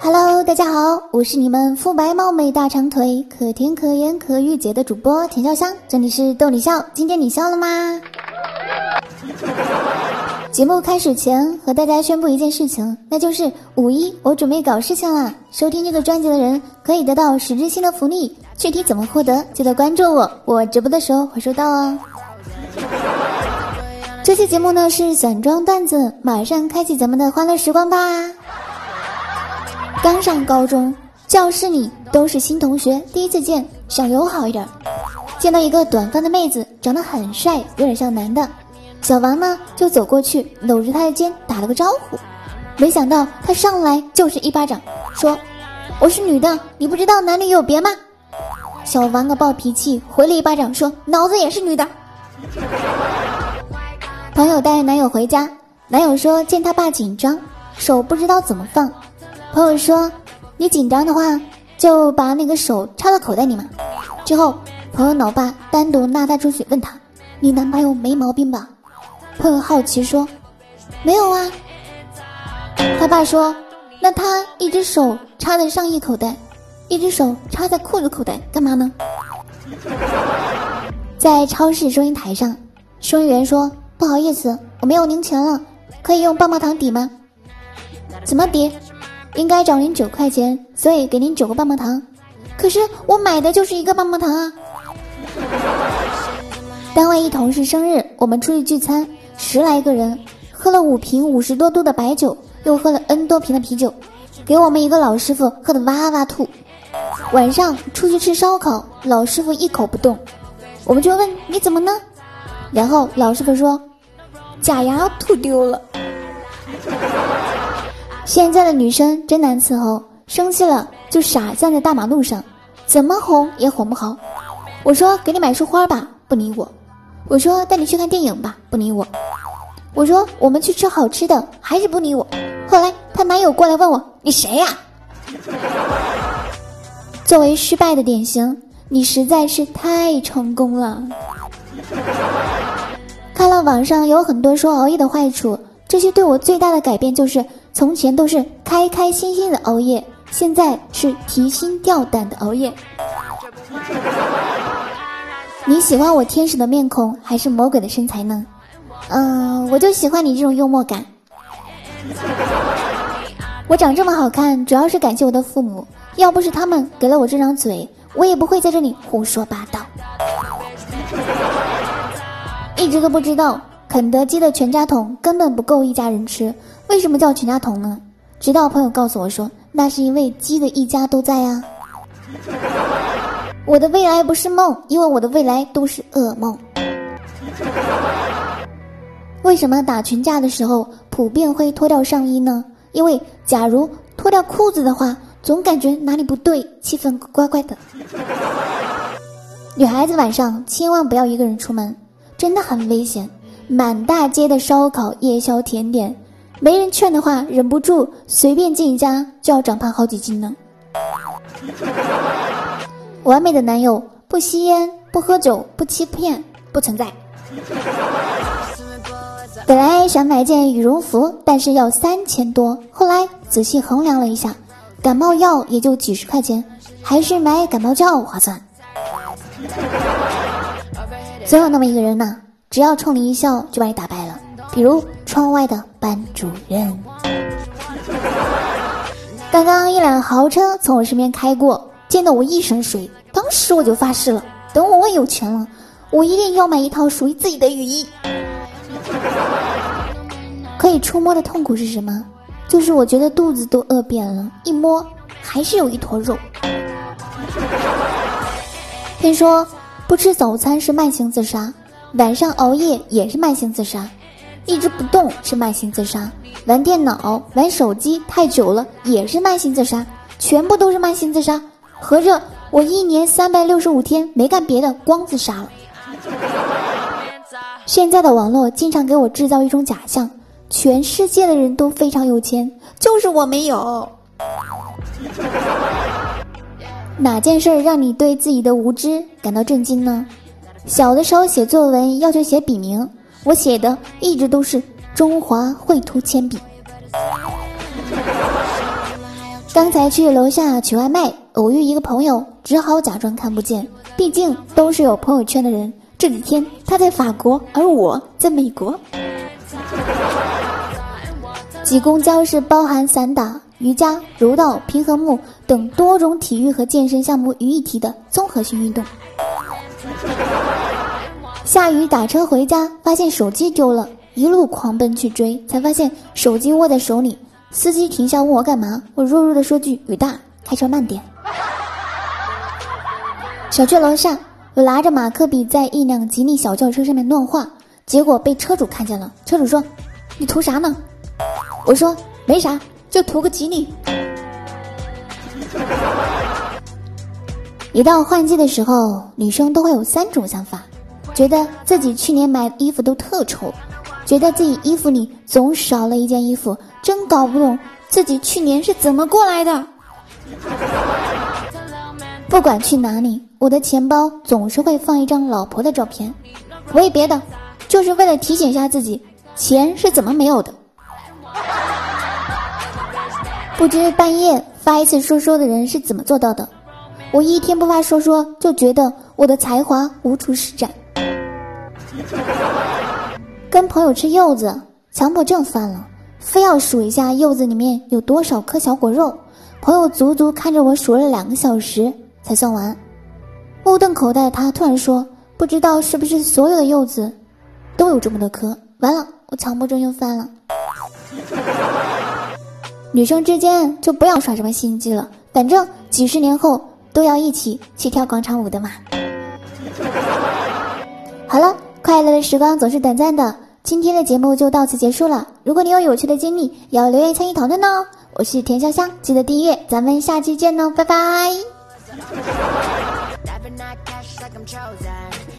Hello，大家好，我是你们肤白貌美大长腿可甜可盐可御姐的主播田笑香，这里是逗你笑，今天你笑了吗？节目开始前和大家宣布一件事情，那就是五一我准备搞事情啦！收听这个专辑的人可以得到实质性的福利，具体怎么获得，记得关注我，我直播的时候会收到哦。这期节目呢是散装段子，马上开启咱们的欢乐时光吧。刚上高中，教室里都是新同学，第一次见，想友好一点。见到一个短发的妹子，长得很帅，有点像男的。小王呢就走过去，搂着她的肩打了个招呼。没想到她上来就是一巴掌，说：“我是女的，你不知道男女有别吗？”小王个暴脾气，回了一巴掌，说：“脑子也是女的。”朋友带男友回家，男友说见他爸紧张，手不知道怎么放。朋友说：“你紧张的话，就把那个手插到口袋里嘛。”之后，朋友老爸单独拉他出去，问他：“你男朋友没毛病吧？”朋友好奇说：“没有啊。”他爸说：“那他一只手插在上衣口袋，一只手插在裤子口袋，干嘛呢？”在超市收银台上，收银员说：“不好意思，我没有零钱了，可以用棒棒糖抵吗？”怎么抵？应该找您九块钱，所以给您九个棒棒糖。可是我买的就是一个棒棒糖啊！单位一同事生日，我们出去聚餐，十来个人，喝了五瓶五十多度的白酒，又喝了 N 多瓶的啤酒，给我们一个老师傅喝的哇哇吐。晚上出去吃烧烤，老师傅一口不动，我们就问你怎么呢？然后老师傅说，假牙吐丢了。现在的女生真难伺候，生气了就傻站在大马路上，怎么哄也哄不好。我说给你买束花吧，不理我；我说带你去看电影吧，不理我；我说我们去吃好吃的，还是不理我。后来她男友过来问我：“你谁呀？”作为失败的典型，你实在是太成功了。看了网上有很多说熬夜的坏处，这些对我最大的改变就是。从前都是开开心心的熬夜，现在是提心吊胆的熬夜。你喜欢我天使的面孔还是魔鬼的身材呢？嗯，我就喜欢你这种幽默感。我长这么好看，主要是感谢我的父母，要不是他们给了我这张嘴，我也不会在这里胡说八道。一直都不知道。肯德基的全家桶根本不够一家人吃，为什么叫全家桶呢？直到朋友告诉我说，那是因为鸡的一家都在啊。我的未来不是梦，因为我的未来都是噩梦。为什么打群架的时候普遍会脱掉上衣呢？因为假如脱掉裤子的话，总感觉哪里不对，气氛怪怪的。女孩子晚上千万不要一个人出门，真的很危险。满大街的烧烤、夜宵、甜点，没人劝的话，忍不住随便进一家就要长胖好几斤呢。完美的男友不吸烟、不喝酒、不欺骗，不存在。本来想买件羽绒服，但是要三千多，后来仔细衡量了一下，感冒药也就几十块钱，还是买感冒药划算。总有那么一个人呢。只要冲你一笑，就把你打败了。比如窗外的班主任。刚刚一辆豪车从我身边开过，溅得我一身水。当时我就发誓了，等我有钱了，我一定要买一套属于自己的雨衣。可以触摸的痛苦是什么？就是我觉得肚子都饿扁了，一摸还是有一坨肉。听说不吃早餐是慢性自杀。晚上熬夜也是慢性自杀，一直不动是慢性自杀，玩电脑、玩手机太久了也是慢性自杀，全部都是慢性自杀。合着我一年三百六十五天没干别的，光自杀了。现在的网络经常给我制造一种假象，全世界的人都非常有钱，就是我没有。哪件事让你对自己的无知感到震惊呢？小的时候写作文要求写笔名，我写的一直都是中华绘图铅笔。刚才去楼下取外卖，偶遇一个朋友，只好假装看不见，毕竟都是有朋友圈的人。这几天他在法国，而我在美国。挤公交是包含散打、瑜伽、柔道、平衡木等多种体育和健身项目于一体的综合性运动。下雨打车回家，发现手机丢了，一路狂奔去追，才发现手机握在手里。司机停下问我干嘛，我弱弱的说句雨大，开车慢点。小区楼下，我拿着马克笔在一辆吉利小轿车上面乱画，结果被车主看见了。车主说：“你图啥呢？”我说：“没啥，就图个吉利。” 一到换季的时候，女生都会有三种想法：觉得自己去年买的衣服都特丑，觉得自己衣服里总少了一件衣服。真搞不懂自己去年是怎么过来的。不管去哪里，我的钱包总是会放一张老婆的照片，为别的，就是为了提醒一下自己，钱是怎么没有的。不知半夜发一次说说的人是怎么做到的？我一天不发说说，就觉得我的才华无处施展。跟朋友吃柚子，强迫症犯了。非要数一下柚子里面有多少颗小果肉，朋友足足看着我数了两个小时才算完。目瞪口呆的他突然说：“不知道是不是所有的柚子都有这么多颗？”完了，我强迫症又犯了。女生之间就不要耍什么心机了，反正几十年后都要一起去跳广场舞的嘛。好了，快乐的时光总是短暂的。今天的节目就到此结束了。如果你有有趣的经历，要留言参与讨论哦。我是田香香，记得订阅，咱们下期见哦，拜拜。